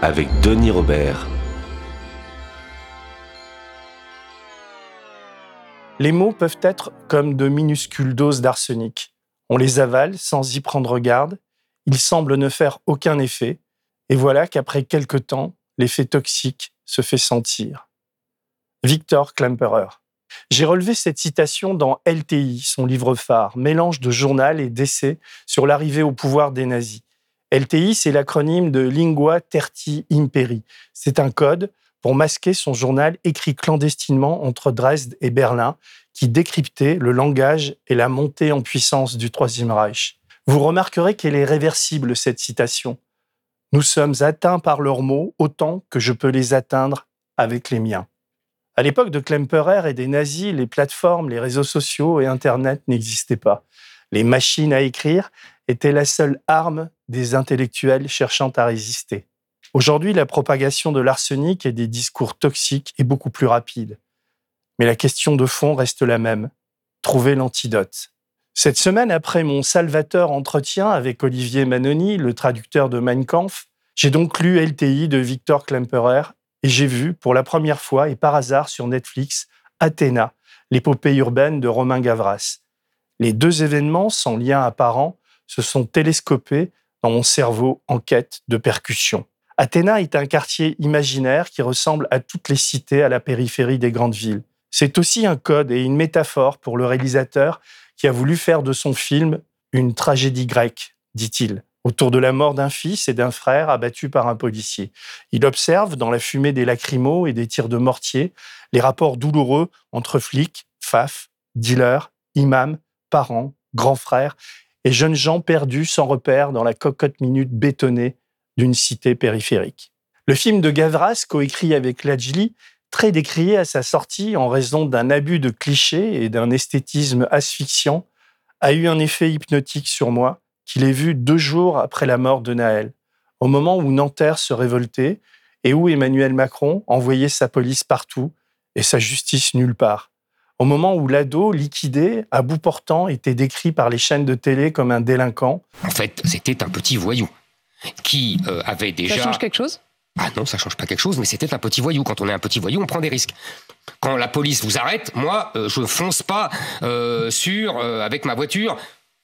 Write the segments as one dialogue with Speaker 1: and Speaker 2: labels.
Speaker 1: avec Denis Robert.
Speaker 2: Les mots peuvent être comme de minuscules doses d'arsenic. On les avale sans y prendre garde, ils semblent ne faire aucun effet, et voilà qu'après quelque temps, l'effet toxique se fait sentir. Victor Klemperer. J'ai relevé cette citation dans LTI, son livre phare, mélange de journal et d'essai sur l'arrivée au pouvoir des nazis. LTI, c'est l'acronyme de Lingua Terti Imperi. C'est un code pour masquer son journal écrit clandestinement entre Dresde et Berlin, qui décryptait le langage et la montée en puissance du Troisième Reich. Vous remarquerez qu'elle est réversible, cette citation. Nous sommes atteints par leurs mots autant que je peux les atteindre avec les miens. À l'époque de Klemperer et des nazis, les plateformes, les réseaux sociaux et Internet n'existaient pas. Les machines à écrire étaient la seule arme des intellectuels cherchant à résister. Aujourd'hui, la propagation de l'arsenic et des discours toxiques est beaucoup plus rapide. Mais la question de fond reste la même. Trouver l'antidote. Cette semaine, après mon salvateur entretien avec Olivier Manoni, le traducteur de Mein Kampf, j'ai donc lu LTI de Victor Klemperer et j'ai vu pour la première fois et par hasard sur Netflix Athéna, l'épopée urbaine de Romain Gavras. Les deux événements, sans lien apparent, se sont télescopés dans mon cerveau en quête de percussion. Athéna est un quartier imaginaire qui ressemble à toutes les cités à la périphérie des grandes villes. C'est aussi un code et une métaphore pour le réalisateur qui a voulu faire de son film une tragédie grecque, dit-il, autour de la mort d'un fils et d'un frère abattus par un policier. Il observe, dans la fumée des lacrymos et des tirs de mortier, les rapports douloureux entre flics, faf, dealers, imams, parents, grands frères et jeunes gens perdus sans repère dans la cocotte minute bétonnée d'une cité périphérique. Le film de Gavras, coécrit avec Lajli, très décrié à sa sortie en raison d'un abus de clichés et d'un esthétisme asphyxiant, a eu un effet hypnotique sur moi qu'il ait vu deux jours après la mort de Naël, au moment où Nanterre se révoltait et où Emmanuel Macron envoyait sa police partout et sa justice nulle part au moment où l'ado, liquidé, à bout portant, était décrit par les chaînes de télé comme un délinquant.
Speaker 3: En fait, c'était un petit voyou qui euh, avait déjà...
Speaker 4: Ça change quelque chose?
Speaker 3: Ah non, ça change pas quelque chose, mais c'était un petit voyou. Quand on est un petit voyou, on prend des risques. Quand la police vous arrête, moi, euh, je fonce pas euh, sur, avec ma voiture,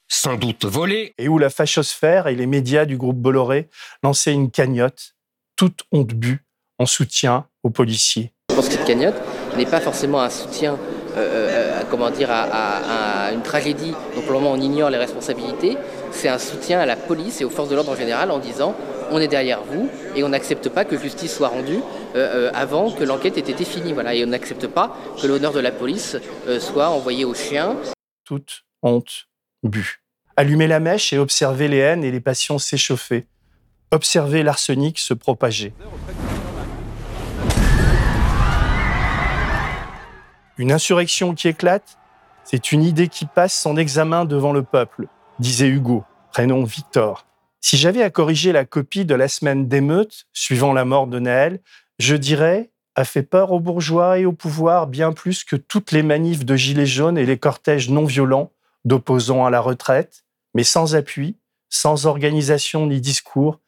Speaker 3: sans doute volée.
Speaker 2: Et où la fachosphère et les médias du groupe Bolloré lançaient une cagnotte, toute honte bue, en soutien aux policiers.
Speaker 5: Je pense que cette cagnotte n'est pas forcément un soutien euh, euh, comment dire, à, une tragédie dont pour le moment on ignore les responsabilités, c'est un soutien à la police et aux forces de l'ordre en général en disant on est derrière vous et on n'accepte pas que justice soit rendue euh, avant que l'enquête ait été finie. Voilà. Et on n'accepte pas que l'honneur de la police soit envoyé aux chiens.
Speaker 2: Toute honte bu. Allumer la mèche et observer les haines et les passions s'échauffer. Observer l'arsenic se propager. Une insurrection qui éclate, c'est une idée qui passe son examen devant le peuple, disait Hugo, prénom Victor. Si j'avais à corriger la copie de la semaine d'émeute suivant la mort de Naël, je dirais a fait peur aux bourgeois et au pouvoir bien plus que toutes les manifs de gilets jaunes et les cortèges non violents d'opposants à la retraite, mais sans appui, sans organisation ni discours,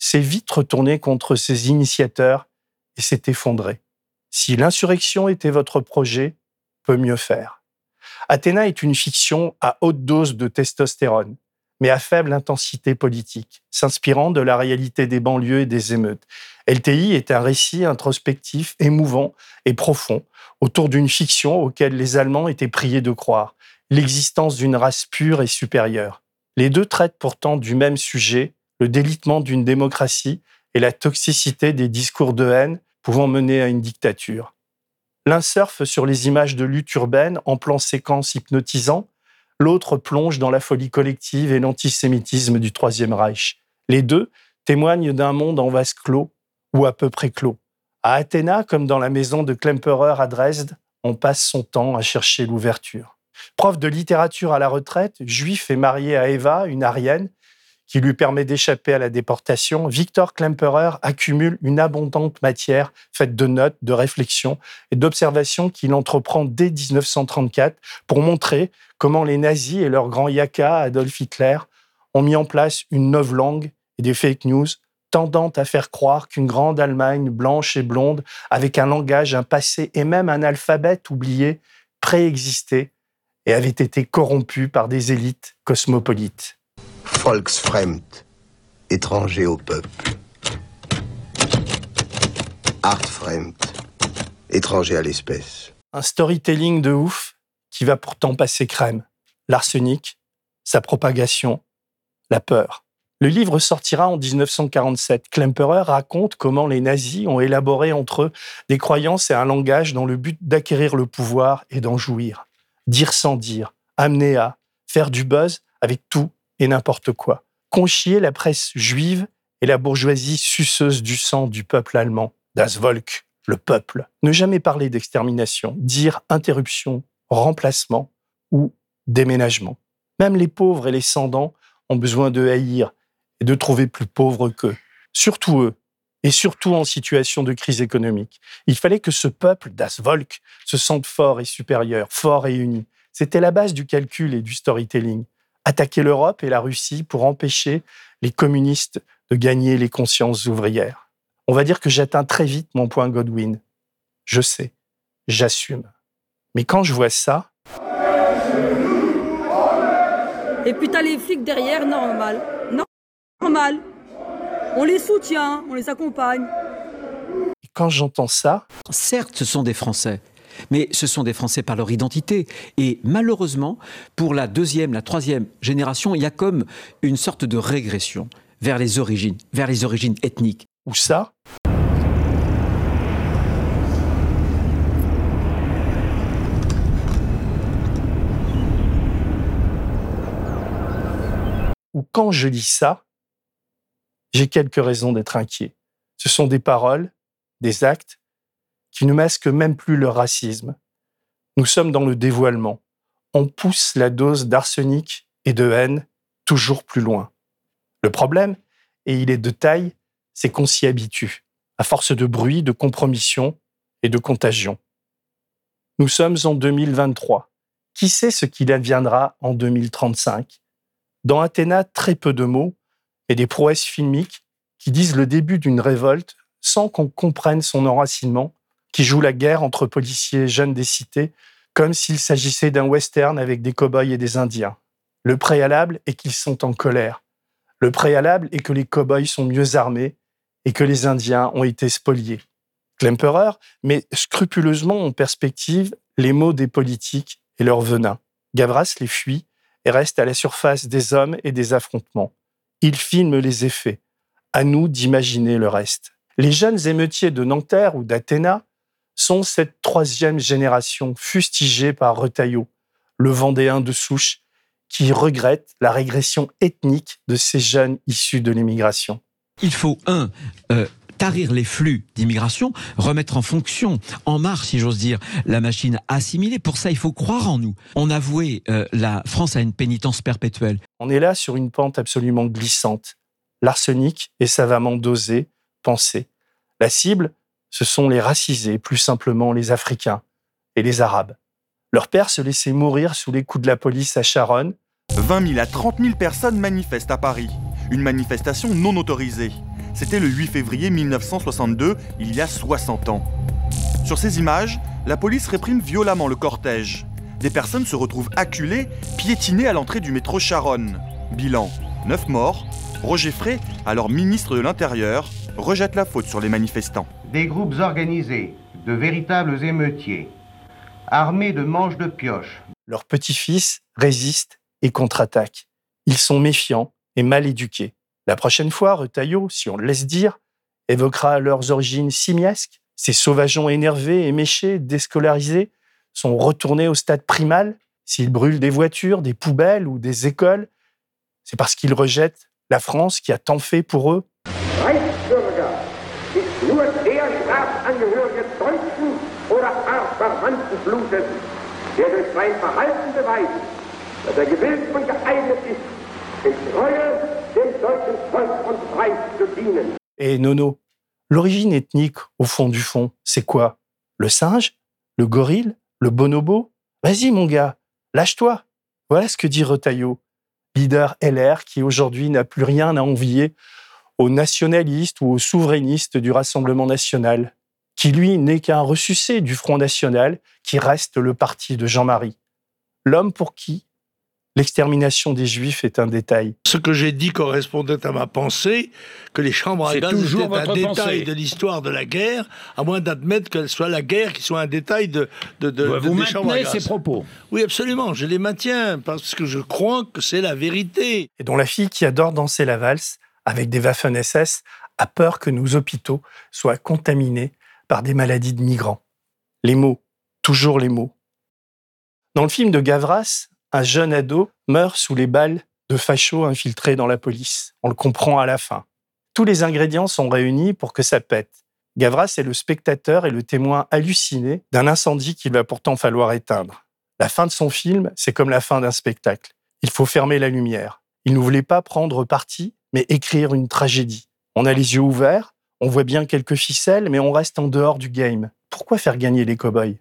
Speaker 2: s'est vite retourné contre ses initiateurs et s'est effondré. Si l'insurrection était votre projet, peut mieux faire. Athéna est une fiction à haute dose de testostérone, mais à faible intensité politique, s'inspirant de la réalité des banlieues et des émeutes. LTI est un récit introspectif, émouvant et profond, autour d'une fiction auquel les Allemands étaient priés de croire, l'existence d'une race pure et supérieure. Les deux traitent pourtant du même sujet, le délitement d'une démocratie et la toxicité des discours de haine pouvant mener à une dictature. L'un surfe sur les images de lutte urbaine en plan séquence hypnotisant, l'autre plonge dans la folie collective et l'antisémitisme du Troisième Reich. Les deux témoignent d'un monde en vase clos ou à peu près clos. À Athéna, comme dans la maison de Klemperer à Dresde, on passe son temps à chercher l'ouverture. Prof de littérature à la retraite, juif et marié à Eva, une arienne, qui lui permet d'échapper à la déportation, Victor Klemperer accumule une abondante matière faite de notes, de réflexions et d'observations qu'il entreprend dès 1934 pour montrer comment les nazis et leur grand yaka Adolf Hitler ont mis en place une nouvelle langue et des fake news tendant à faire croire qu'une grande Allemagne blanche et blonde, avec un langage, un passé et même un alphabet oublié, préexistait et avait été corrompue par des élites cosmopolites.
Speaker 6: Volksfremd, étranger au peuple. Artfremd, étranger à l'espèce.
Speaker 2: Un storytelling de ouf qui va pourtant passer crème. L'arsenic, sa propagation, la peur. Le livre sortira en 1947. Klemperer raconte comment les nazis ont élaboré entre eux des croyances et un langage dans le but d'acquérir le pouvoir et d'en jouir. Dire sans dire, amener à, faire du buzz avec tout et n'importe quoi. Conchier la presse juive et la bourgeoisie suceuse du sang du peuple allemand, das Volk, le peuple. Ne jamais parler d'extermination, dire interruption, remplacement ou déménagement. Même les pauvres et les sans ont besoin de haïr et de trouver plus pauvres qu'eux. Surtout eux, et surtout en situation de crise économique. Il fallait que ce peuple, Das Volk, se sente fort et supérieur, fort et uni. C'était la base du calcul et du storytelling attaquer l'Europe et la Russie pour empêcher les communistes de gagner les consciences ouvrières. On va dire que j'atteins très vite mon point Godwin. Je sais, j'assume. Mais quand je vois ça...
Speaker 7: Et puis t'as les flics derrière, normal. Normal. On les soutient, on les accompagne.
Speaker 2: Et quand j'entends ça...
Speaker 8: Certes, ce sont des Français mais ce sont des Français par leur identité. Et malheureusement, pour la deuxième, la troisième génération, il y a comme une sorte de régression vers les origines, vers les origines ethniques.
Speaker 2: Où ça? Ou quand je lis ça, j'ai quelques raisons d'être inquiet. Ce sont des paroles, des actes qui ne masquent même plus le racisme. Nous sommes dans le dévoilement. On pousse la dose d'arsenic et de haine toujours plus loin. Le problème, et il est de taille, c'est qu'on s'y habitue, à force de bruit, de compromission et de contagion. Nous sommes en 2023. Qui sait ce qu'il adviendra en 2035 Dans Athéna, très peu de mots et des prouesses filmiques qui disent le début d'une révolte sans qu'on comprenne son enracinement qui joue la guerre entre policiers jeunes des cités, comme s'il s'agissait d'un western avec des cow-boys et des Indiens. Le préalable est qu'ils sont en colère. Le préalable est que les cow-boys sont mieux armés et que les Indiens ont été spoliés. Klemperer met scrupuleusement en perspective les mots des politiques et leur venin. Gavras les fuit et reste à la surface des hommes et des affrontements. Il filme les effets. À nous d'imaginer le reste. Les jeunes émeutiers de Nanterre ou d'Athéna sont cette troisième génération fustigée par Retailleau, le Vendéen de souche, qui regrette la régression ethnique de ces jeunes issus de l'immigration.
Speaker 8: Il faut, un, euh, tarir les flux d'immigration, remettre en fonction, en marche, si j'ose dire, la machine assimilée. Pour ça, il faut croire en nous. On a voué euh, la France à une pénitence perpétuelle.
Speaker 2: On est là sur une pente absolument glissante. L'arsenic est savamment dosé, pensé. La cible, ce sont les racisés, plus simplement les Africains et les Arabes. Leur père se laissait mourir sous les coups de la police à Charonne.
Speaker 9: 20 000 à 30 000 personnes manifestent à Paris. Une manifestation non autorisée. C'était le 8 février 1962, il y a 60 ans. Sur ces images, la police réprime violemment le cortège. Des personnes se retrouvent acculées, piétinées à l'entrée du métro Charonne. Bilan 9 morts. Roger Frey, alors ministre de l'Intérieur, rejette la faute sur les manifestants
Speaker 10: des groupes organisés, de véritables émeutiers, armés de manches de pioche.
Speaker 2: Leurs petits-fils résistent et contre-attaquent. Ils sont méfiants et mal éduqués. La prochaine fois, Retailleau, si on le laisse dire, évoquera leurs origines simiesques. Ces sauvageons énervés et méchés, déscolarisés, sont retournés au stade primal. S'ils brûlent des voitures, des poubelles ou des écoles, c'est parce qu'ils rejettent la France qui a tant fait pour eux. Et Nono, l'origine ethnique, au fond du fond, c'est quoi? Le singe? Le gorille? Le bonobo? Vas-y mon gars, lâche-toi. Voilà ce que dit Retailleau, leader LR qui aujourd'hui n'a plus rien à envier aux nationalistes ou aux souverainistes du Rassemblement national, qui lui n'est qu'un ressucé du Front national qui reste le parti de Jean-Marie. L'homme pour qui l'extermination des Juifs est un détail.
Speaker 11: Ce que j'ai dit correspondait à ma pensée, que les chambres à gaz
Speaker 12: toujours
Speaker 11: étaient un détail
Speaker 12: pensée.
Speaker 11: de l'histoire de la guerre, à moins d'admettre qu'elle soit la guerre qui soit un détail de, de, de,
Speaker 12: Vous
Speaker 11: de- des chambres à gaz.
Speaker 12: ces propos.
Speaker 11: Oui, absolument, je les maintiens, parce que je crois que c'est la vérité.
Speaker 2: Et dont la fille qui adore danser la valse avec des Waffen-SS a peur que nos hôpitaux soient contaminés par des maladies de migrants. Les mots, toujours les mots. Dans le film de Gavras, un jeune ado meurt sous les balles de fachos infiltrés dans la police. On le comprend à la fin. Tous les ingrédients sont réunis pour que ça pète. Gavras est le spectateur et le témoin halluciné d'un incendie qu'il va pourtant falloir éteindre. La fin de son film, c'est comme la fin d'un spectacle. Il faut fermer la lumière. Il ne voulait pas prendre parti, mais écrire une tragédie. On a les yeux ouverts, on voit bien quelques ficelles, mais on reste en dehors du game. Pourquoi faire gagner les cow-boys?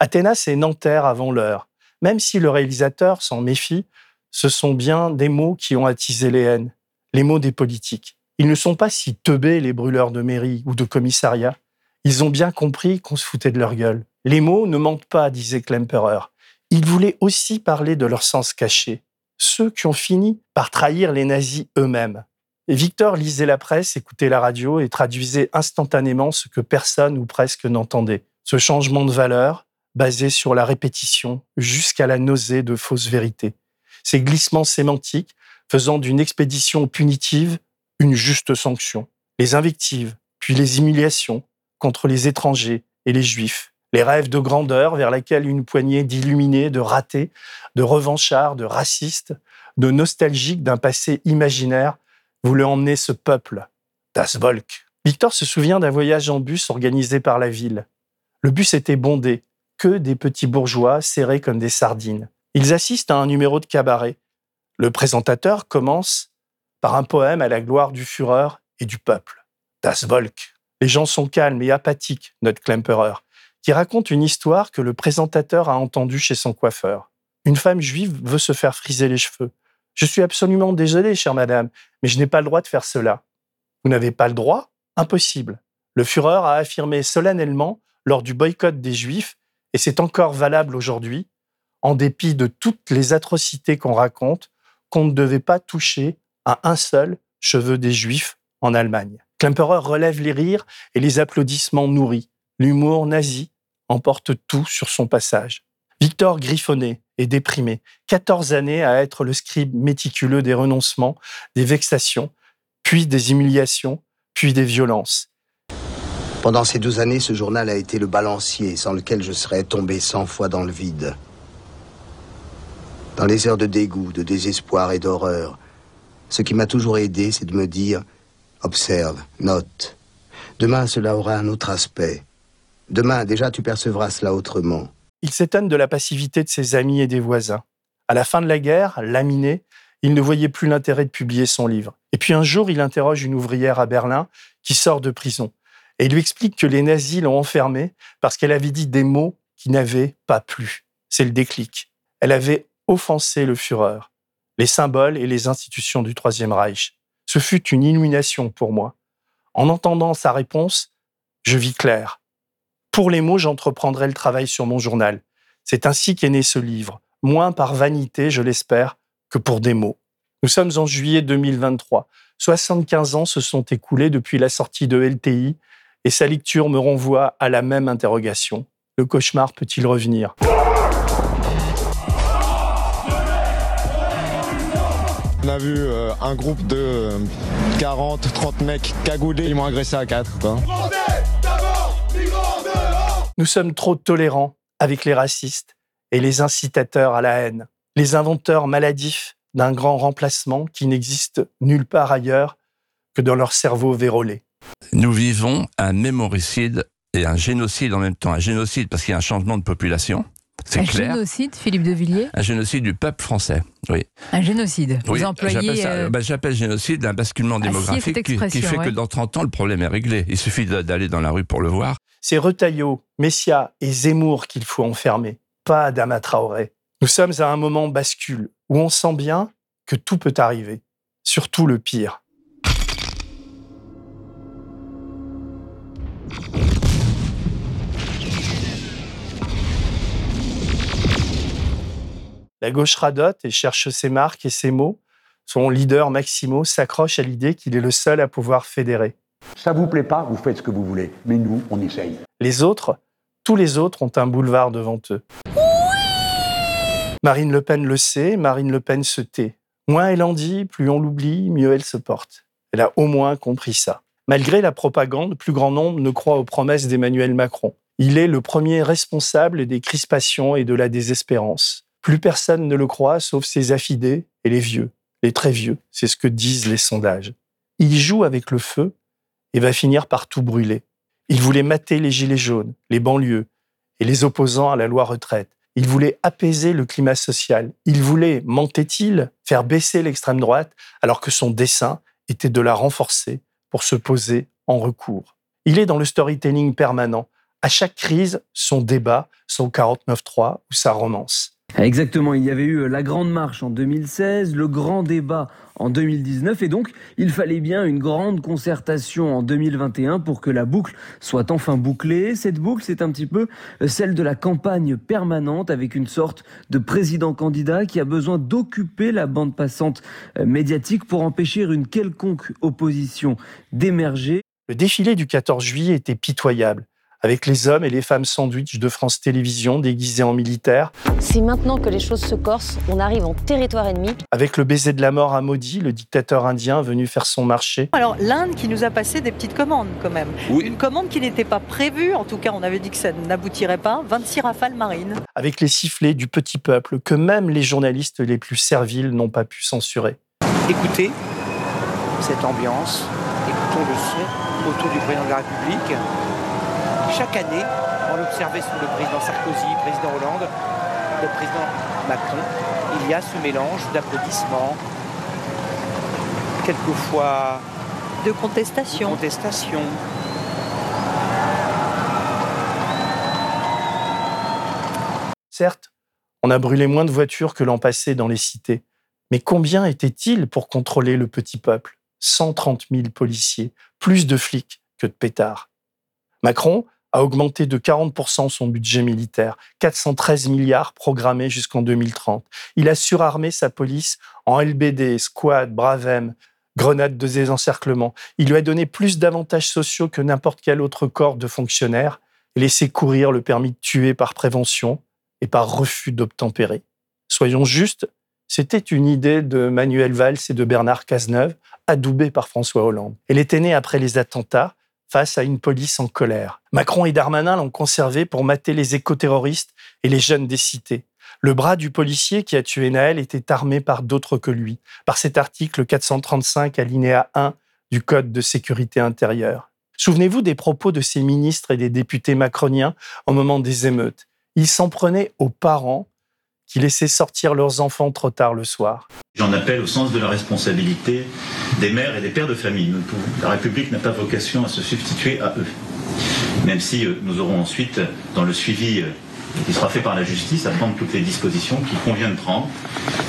Speaker 2: Athéna, c'est Nanterre avant l'heure. Même si le réalisateur s'en méfie, ce sont bien des mots qui ont attisé les haines, les mots des politiques. Ils ne sont pas si teubés, les brûleurs de mairie ou de commissariat. Ils ont bien compris qu'on se foutait de leur gueule. Les mots ne mentent pas, disait Klemperer. Ils voulaient aussi parler de leur sens caché, ceux qui ont fini par trahir les nazis eux-mêmes. Victor lisait la presse, écoutait la radio et traduisait instantanément ce que personne ou presque n'entendait. Ce changement de valeur, basé sur la répétition jusqu'à la nausée de fausses vérités. Ces glissements sémantiques faisant d'une expédition punitive une juste sanction. Les invectives, puis les humiliations contre les étrangers et les juifs. Les rêves de grandeur vers laquelle une poignée d'illuminés, de ratés, de revanchards, de racistes, de nostalgiques d'un passé imaginaire voulaient emmener ce peuple. Das Volk. Victor se souvient d'un voyage en bus organisé par la ville. Le bus était bondé, que des petits bourgeois serrés comme des sardines. Ils assistent à un numéro de cabaret. Le présentateur commence par un poème à la gloire du Führer et du peuple. Das Volk. Les gens sont calmes et apathiques, note Klemperer, qui raconte une histoire que le présentateur a entendue chez son coiffeur. Une femme juive veut se faire friser les cheveux. Je suis absolument désolé, chère madame, mais je n'ai pas le droit de faire cela. Vous n'avez pas le droit? Impossible. Le Führer a affirmé solennellement lors du boycott des Juifs, et c'est encore valable aujourd'hui, en dépit de toutes les atrocités qu'on raconte, qu'on ne devait pas toucher à un seul cheveu des Juifs en Allemagne. Klemperer relève les rires et les applaudissements nourris. L'humour nazi emporte tout sur son passage. Victor griffonné et déprimé, 14 années à être le scribe méticuleux des renoncements, des vexations, puis des humiliations, puis des violences.
Speaker 6: Pendant ces douze années, ce journal a été le balancier sans lequel je serais tombé cent fois dans le vide. Dans les heures de dégoût, de désespoir et d'horreur, ce qui m'a toujours aidé, c'est de me dire observe, note. Demain, cela aura un autre aspect. Demain, déjà, tu percevras cela autrement.
Speaker 2: Il s'étonne de la passivité de ses amis et des voisins. À la fin de la guerre, laminé, il ne voyait plus l'intérêt de publier son livre. Et puis un jour, il interroge une ouvrière à Berlin qui sort de prison et lui explique que les nazis l'ont enfermée parce qu'elle avait dit des mots qui n'avaient pas plu. C'est le déclic. Elle avait offensé le Führer, les symboles et les institutions du Troisième Reich. Ce fut une illumination pour moi. En entendant sa réponse, je vis clair. Pour les mots, j'entreprendrai le travail sur mon journal. C'est ainsi qu'est né ce livre, moins par vanité, je l'espère, que pour des mots. Nous sommes en juillet 2023. 75 ans se sont écoulés depuis la sortie de LTI et sa lecture me renvoie à la même interrogation. Le cauchemar peut-il revenir?
Speaker 13: On a vu euh, un groupe de euh, 40, 30 mecs cagoulés, ils m'ont agressé à 4. Quoi.
Speaker 2: Nous sommes trop tolérants avec les racistes et les incitateurs à la haine, les inventeurs maladifs d'un grand remplacement qui n'existe nulle part ailleurs que dans leur cerveau vérolé.
Speaker 12: Nous vivons un mémoricide et un génocide en même temps. Un génocide parce qu'il y a un changement de population. C'est
Speaker 14: Un
Speaker 12: clair.
Speaker 14: génocide, Philippe de Villiers?
Speaker 12: Un génocide du peuple français, oui.
Speaker 14: Un génocide. Vous
Speaker 12: Oui,
Speaker 14: employez.
Speaker 12: j'appelle
Speaker 14: euh,
Speaker 12: j'appelle génocide un basculement
Speaker 14: Ah,
Speaker 12: démographique qui- fait que dans 30 ans, le problème est réglé. Il suffit d'aller dans la rue pour le voir.
Speaker 2: C'est Retailleau, Messia et Zemmour qu'il faut enfermer, pas Adama Traoré. Nous sommes à un moment bascule où on sent bien que tout peut arriver, surtout le pire. La gauche radote et cherche ses marques et ses mots. Son leader Maximo s'accroche à l'idée qu'il est le seul à pouvoir fédérer.
Speaker 15: Ça vous plaît pas, vous faites ce que vous voulez. Mais nous, on essaye.
Speaker 2: Les autres, tous les autres ont un boulevard devant eux. Marine Le Pen le sait, Marine Le Pen se tait. Moins elle en dit, plus on l'oublie, mieux elle se porte. Elle a au moins compris ça. Malgré la propagande, plus grand nombre ne croit aux promesses d'Emmanuel Macron. Il est le premier responsable des crispations et de la désespérance. Plus personne ne le croit, sauf ses affidés et les vieux, les très vieux. C'est ce que disent les sondages. Il joue avec le feu et va finir par tout brûler. Il voulait mater les gilets jaunes, les banlieues et les opposants à la loi retraite. Il voulait apaiser le climat social. Il voulait, mentait-il, faire baisser l'extrême droite alors que son dessein était de la renforcer pour se poser en recours. Il est dans le storytelling permanent. À chaque crise, son débat, son 49-3 ou sa romance.
Speaker 16: Exactement, il y avait eu la Grande Marche en 2016, le Grand Débat en 2019, et donc il fallait bien une grande concertation en 2021 pour que la boucle soit enfin bouclée. Cette boucle, c'est un petit peu celle de la campagne permanente avec une sorte de président-candidat qui a besoin d'occuper la bande passante euh, médiatique pour empêcher une quelconque opposition d'émerger.
Speaker 2: Le défilé du 14 juillet était pitoyable, avec les hommes et les femmes sandwich de France Télévisions déguisés en militaires,
Speaker 17: C'est maintenant que les choses se corsent, on arrive en territoire ennemi.
Speaker 2: avec le baiser de la mort à Modi, le dictateur indien venu faire son marché,
Speaker 18: Alors l'Inde qui nous a passé des petites commandes quand même. Une commande qui n'était pas prévue, en tout cas on avait dit que ça n'aboutirait pas, 26 rafales marines.
Speaker 2: avec les sifflets du petit peuple que même les journalistes les plus serviles n'ont pas pu censurer.
Speaker 19: Écoutez cette ambiance, écoutons le son autour du président de la République. Chaque année, on observait sous le président Sarkozy, le président Hollande, le président Macron, il y a ce mélange d'applaudissements, quelquefois
Speaker 18: de contestation.
Speaker 19: De contestation.
Speaker 2: Certes, on a brûlé moins de voitures que l'an passé dans les cités, mais combien étaient-ils pour contrôler le petit peuple? 130 000 policiers, plus de flics que de pétards. Macron a augmenté de 40% son budget militaire, 413 milliards programmés jusqu'en 2030. Il a surarmé sa police en LBD, squad, Bravem, grenades de désencerclement. Il lui a donné plus d'avantages sociaux que n'importe quel autre corps de fonctionnaires laissé courir le permis de tuer par prévention et par refus d'obtempérer. Soyons justes, c'était une idée de Manuel Valls et de Bernard Cazeneuve, adoubée par François Hollande. Elle était née après les attentats, face à une police en colère. Macron et Darmanin l'ont conservée pour mater les écoterroristes et les jeunes des cités. Le bras du policier qui a tué Naël était armé par d'autres que lui, par cet article 435 alinéa 1 du Code de sécurité intérieure. Souvenez-vous des propos de ces ministres et des députés macroniens au moment des émeutes. Ils s'en prenaient aux parents qui laissaient sortir leurs enfants trop tard le soir.
Speaker 20: J'en appelle au sens de la responsabilité des mères et des pères de famille. La République n'a pas vocation à se substituer à eux. Même si euh, nous aurons ensuite, dans le suivi euh, qui sera fait par la justice, à prendre toutes les dispositions qu'il convient de prendre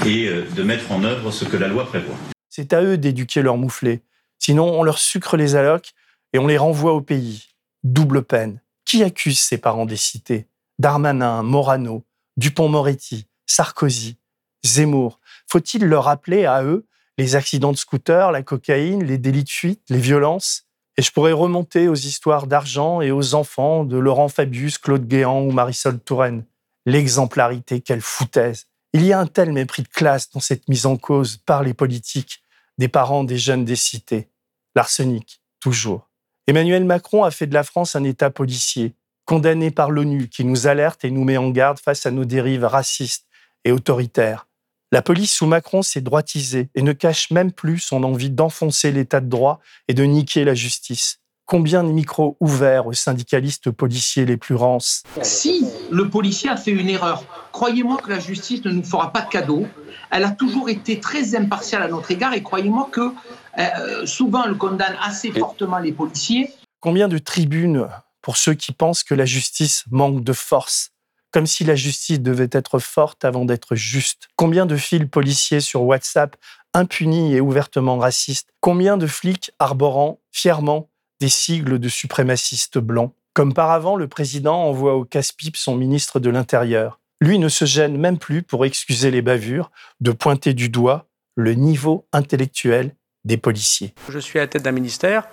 Speaker 20: et euh, de mettre en œuvre ce que la loi prévoit.
Speaker 2: C'est à eux d'éduquer leurs mouflés. Sinon, on leur sucre les allocs et on les renvoie au pays. Double peine. Qui accuse ses parents des cités? Darmanin, Morano, Dupont-Moretti, Sarkozy, Zemmour. Faut-il leur rappeler à eux les accidents de scooter, la cocaïne, les délits de fuite, les violences? Et je pourrais remonter aux histoires d'argent et aux enfants de Laurent Fabius, Claude Guéant ou Marisol Touraine. L'exemplarité, quelle foutaise Il y a un tel mépris de classe dans cette mise en cause par les politiques des parents des jeunes des cités. L'arsenic, toujours. Emmanuel Macron a fait de la France un État policier, condamné par l'ONU, qui nous alerte et nous met en garde face à nos dérives racistes et autoritaires. La police sous Macron s'est droitisée et ne cache même plus son envie d'enfoncer l'état de droit et de niquer la justice. Combien de micros ouverts aux syndicalistes policiers les plus rances
Speaker 21: Si le policier a fait une erreur, croyez-moi que la justice ne nous fera pas de cadeau. Elle a toujours été très impartiale à notre égard et croyez-moi que euh, souvent elle condamne assez fortement les policiers.
Speaker 2: Combien de tribunes pour ceux qui pensent que la justice manque de force comme si la justice devait être forte avant d'être juste. Combien de fils policiers sur WhatsApp impunis et ouvertement racistes? Combien de flics arborant fièrement des sigles de suprémacistes blancs? Comme par avant, le président envoie au casse-pipe son ministre de l'Intérieur. Lui ne se gêne même plus pour excuser les bavures, de pointer du doigt le niveau intellectuel des policiers.
Speaker 22: Je suis à la tête d'un ministère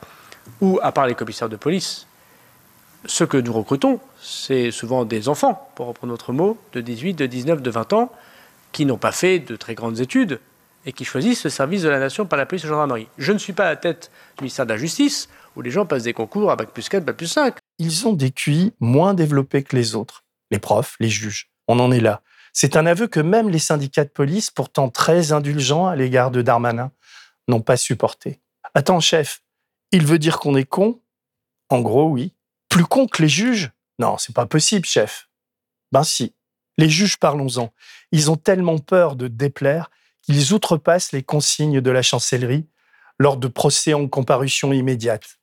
Speaker 22: où, à part les commissaires de police, ce que nous recrutons, c'est souvent des enfants, pour reprendre notre mot, de 18, de 19, de 20 ans, qui n'ont pas fait de très grandes études et qui choisissent le service de la nation par la police et la gendarmerie. Je ne suis pas à la tête du ministère de la Justice, où les gens passent des concours à Bac plus 4, Bac plus 5.
Speaker 2: Ils ont des QI moins développés que les autres, les profs, les juges. On en est là. C'est un aveu que même les syndicats de police, pourtant très indulgents à l'égard de Darmanin, n'ont pas supporté. Attends, chef, il veut dire qu'on est con? En gros, oui. Plus con que les juges? Non, c'est pas possible, chef. Ben si. Les juges, parlons-en. Ils ont tellement peur de déplaire qu'ils outrepassent les consignes de la chancellerie lors de procès en comparution immédiate.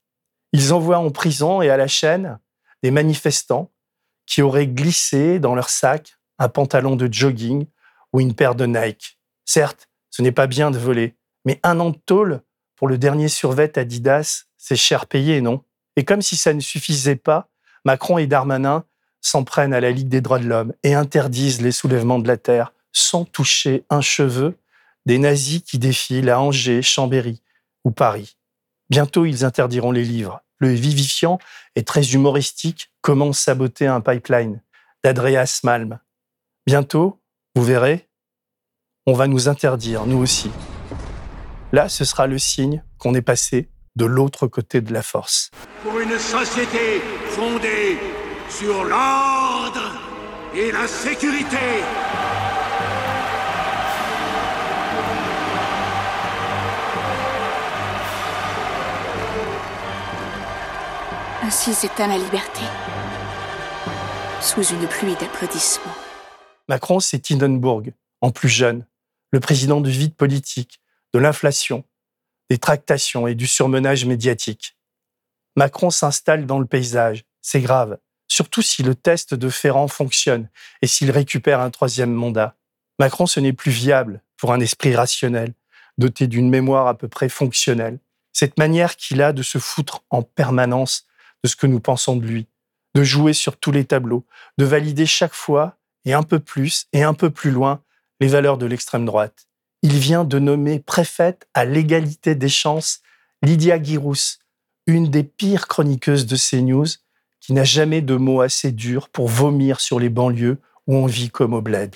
Speaker 2: Ils envoient en prison et à la chaîne des manifestants qui auraient glissé dans leur sac un pantalon de jogging ou une paire de Nike. Certes, ce n'est pas bien de voler, mais un an de tôle pour le dernier survêt Adidas, c'est cher payé, non? Et comme si ça ne suffisait pas, Macron et Darmanin s'en prennent à la Ligue des droits de l'homme et interdisent les soulèvements de la terre sans toucher un cheveu des nazis qui défilent à Angers, Chambéry ou Paris. Bientôt, ils interdiront les livres. Le vivifiant et très humoristique Comment saboter un pipeline d'Adreas Malm. Bientôt, vous verrez, on va nous interdire, nous aussi. Là, ce sera le signe qu'on est passé de l'autre côté de la force.
Speaker 23: Pour une société fondée sur l'ordre et la sécurité.
Speaker 24: Ainsi s'éteint la liberté, sous une pluie d'applaudissements.
Speaker 2: Macron, c'est Hindenburg, en plus jeune, le président du vide politique, de l'inflation, des tractations et du surmenage médiatique. Macron s'installe dans le paysage, c'est grave, surtout si le test de Ferrand fonctionne et s'il récupère un troisième mandat. Macron, ce n'est plus viable pour un esprit rationnel, doté d'une mémoire à peu près fonctionnelle. Cette manière qu'il a de se foutre en permanence de ce que nous pensons de lui, de jouer sur tous les tableaux, de valider chaque fois, et un peu plus et un peu plus loin, les valeurs de l'extrême droite il vient de nommer préfète à l'égalité des chances Lydia Girousse, une des pires chroniqueuses de CNews, qui n'a jamais de mots assez durs pour vomir sur les banlieues où on vit comme au bled.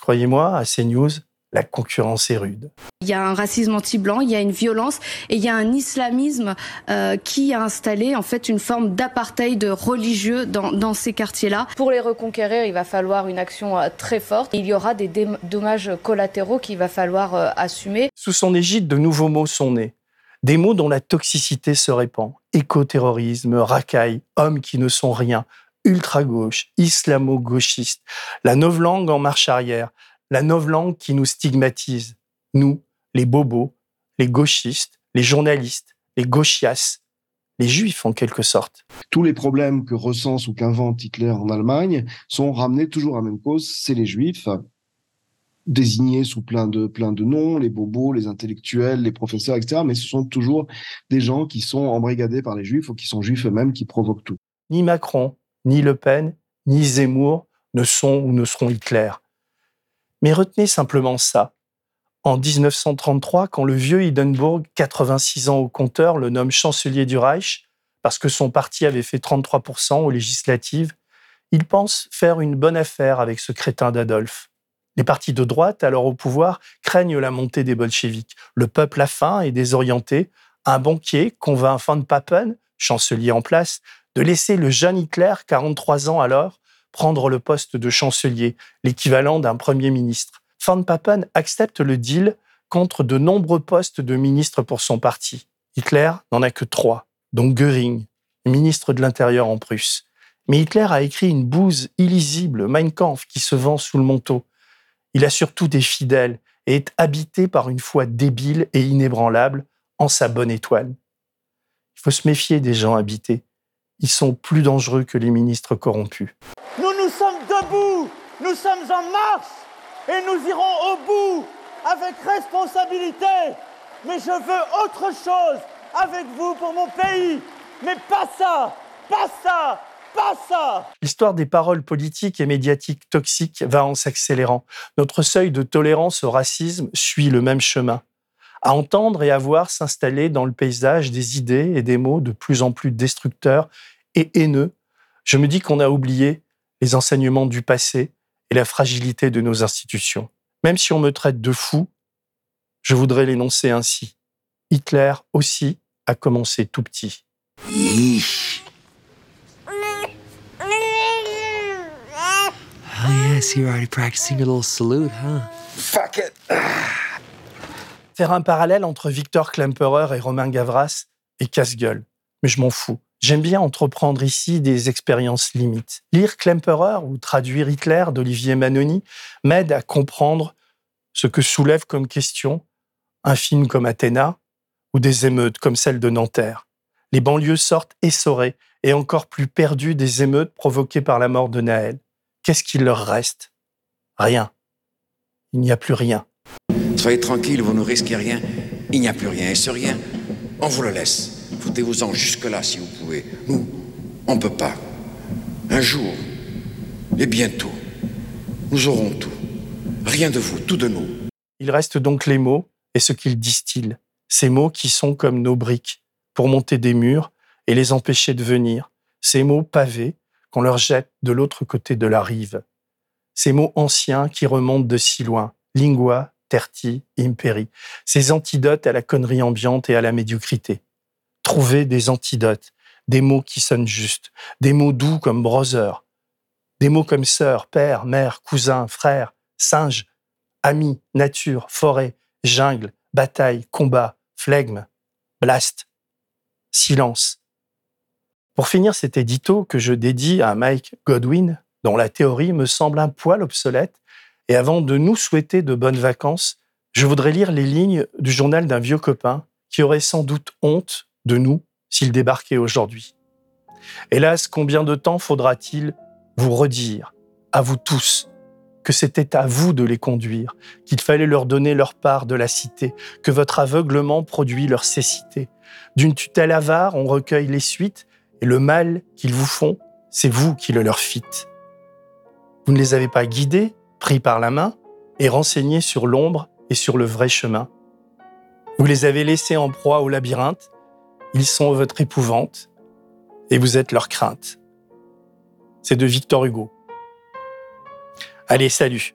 Speaker 2: Croyez-moi, à CNews, la concurrence est rude.
Speaker 25: Il y a un racisme anti-blanc, il y a une violence et il y a un islamisme euh, qui a installé en fait une forme d'apartheid religieux dans, dans ces quartiers-là. Pour les reconquérir, il va falloir une action euh, très forte. Il y aura des dommages collatéraux qu'il va falloir euh, assumer.
Speaker 2: Sous son égide, de nouveaux mots sont nés. Des mots dont la toxicité se répand. Écoterrorisme, racaille, hommes qui ne sont rien, ultra-gauche, islamo-gauchiste, la novlangue en marche arrière, la novlangue qui nous stigmatise, nous, les bobos, les gauchistes, les journalistes, les gauchias, les juifs en quelque sorte.
Speaker 26: Tous les problèmes que recense ou qu'invente Hitler en Allemagne sont ramenés toujours à la même cause, c'est les juifs, désignés sous plein de, plein de noms, les bobos, les intellectuels, les professeurs, etc. Mais ce sont toujours des gens qui sont embrigadés par les juifs ou qui sont juifs eux-mêmes qui provoquent tout.
Speaker 2: Ni Macron, ni Le Pen, ni Zemmour ne sont ou ne seront Hitler. Mais retenez simplement ça. En 1933, quand le vieux Hindenburg, 86 ans au compteur, le nomme chancelier du Reich, parce que son parti avait fait 33% aux législatives, il pense faire une bonne affaire avec ce crétin d'Adolphe. Les partis de droite, alors au pouvoir, craignent la montée des bolcheviks. Le peuple a faim et désorienté. Un banquier convainc Van Papen, chancelier en place, de laisser le jeune Hitler, 43 ans alors, prendre le poste de chancelier, l'équivalent d'un premier ministre. Van Papen accepte le deal contre de nombreux postes de ministres pour son parti. Hitler n'en a que trois. dont Göring, ministre de l'Intérieur en Prusse. Mais Hitler a écrit une bouse illisible, Mein Kampf, qui se vend sous le manteau. Il a surtout des fidèles et est habité par une foi débile et inébranlable en sa bonne étoile. Il faut se méfier des gens habités. Ils sont plus dangereux que les ministres corrompus.
Speaker 27: Nous sommes debout, nous sommes en marche et nous irons au bout avec responsabilité. Mais je veux autre chose avec vous pour mon pays. Mais pas ça, pas ça, pas ça.
Speaker 2: L'histoire des paroles politiques et médiatiques toxiques va en s'accélérant. Notre seuil de tolérance au racisme suit le même chemin. À entendre et à voir s'installer dans le paysage des idées et des mots de plus en plus destructeurs et haineux, je me dis qu'on a oublié les enseignements du passé et la fragilité de nos institutions. Même si on me traite de fou, je voudrais l'énoncer ainsi. Hitler aussi a commencé tout petit.
Speaker 28: Oh yes, you're already practicing a little salute, huh?
Speaker 2: Fuck it. Faire un parallèle entre Victor Klemperer et Romain Gavras est casse-gueule, mais je m'en fous. J'aime bien entreprendre ici des expériences limites. Lire Klemperer ou traduire Hitler d'Olivier Manoni m'aide à comprendre ce que soulève comme question un film comme Athéna ou des émeutes comme celle de Nanterre. Les banlieues sortent essorées et encore plus perdues des émeutes provoquées par la mort de Naël. Qu'est-ce qu'il leur reste? Rien. Il n'y a plus rien.
Speaker 28: Soyez tranquille, vous ne risquez rien. Il n'y a plus rien. Et ce rien, on vous le laisse. Foutez-vous-en jusque-là si vous pouvez. Nous, on ne peut pas. Un jour, et bientôt, nous aurons tout. Rien de vous, tout de nous.
Speaker 2: Il reste donc les mots et ce qu'ils distillent. Ces mots qui sont comme nos briques pour monter des murs et les empêcher de venir. Ces mots pavés qu'on leur jette de l'autre côté de la rive. Ces mots anciens qui remontent de si loin. Lingua, terti, imperi. Ces antidotes à la connerie ambiante et à la médiocrité. Trouver des antidotes, des mots qui sonnent juste, des mots doux comme brother, des mots comme sœur, père, mère, cousin, frère, singe, ami, nature, forêt, jungle, bataille, combat, flegme, blast, silence. Pour finir cet édito que je dédie à Mike Godwin, dont la théorie me semble un poil obsolète, et avant de nous souhaiter de bonnes vacances, je voudrais lire les lignes du journal d'un vieux copain qui aurait sans doute honte de nous s'il débarquait aujourd'hui. Hélas, combien de temps faudra-t-il vous redire, à vous tous, que c'était à vous de les conduire, qu'il fallait leur donner leur part de la cité, que votre aveuglement produit leur cécité? D'une tutelle avare, on recueille les suites, et le mal qu'ils vous font, c'est vous qui le leur fîtes. Vous ne les avez pas guidés, pris par la main, et renseignés sur l'ombre et sur le vrai chemin. Vous les avez laissés en proie au labyrinthe, ils sont votre épouvante, et vous êtes leur crainte. C'est de Victor Hugo. Allez, salut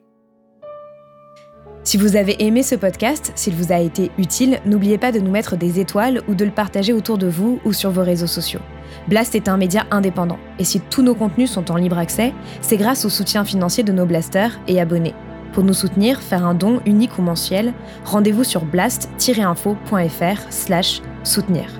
Speaker 29: Si vous avez aimé ce podcast, s'il vous a été utile, n'oubliez pas de nous mettre des étoiles ou de le partager autour de vous ou sur vos réseaux sociaux. Blast est un média indépendant, et si tous nos contenus sont en libre accès, c'est grâce au soutien financier de nos blasters et abonnés. Pour nous soutenir, faire un don unique ou mensuel, rendez-vous sur blast-info.fr slash soutenir.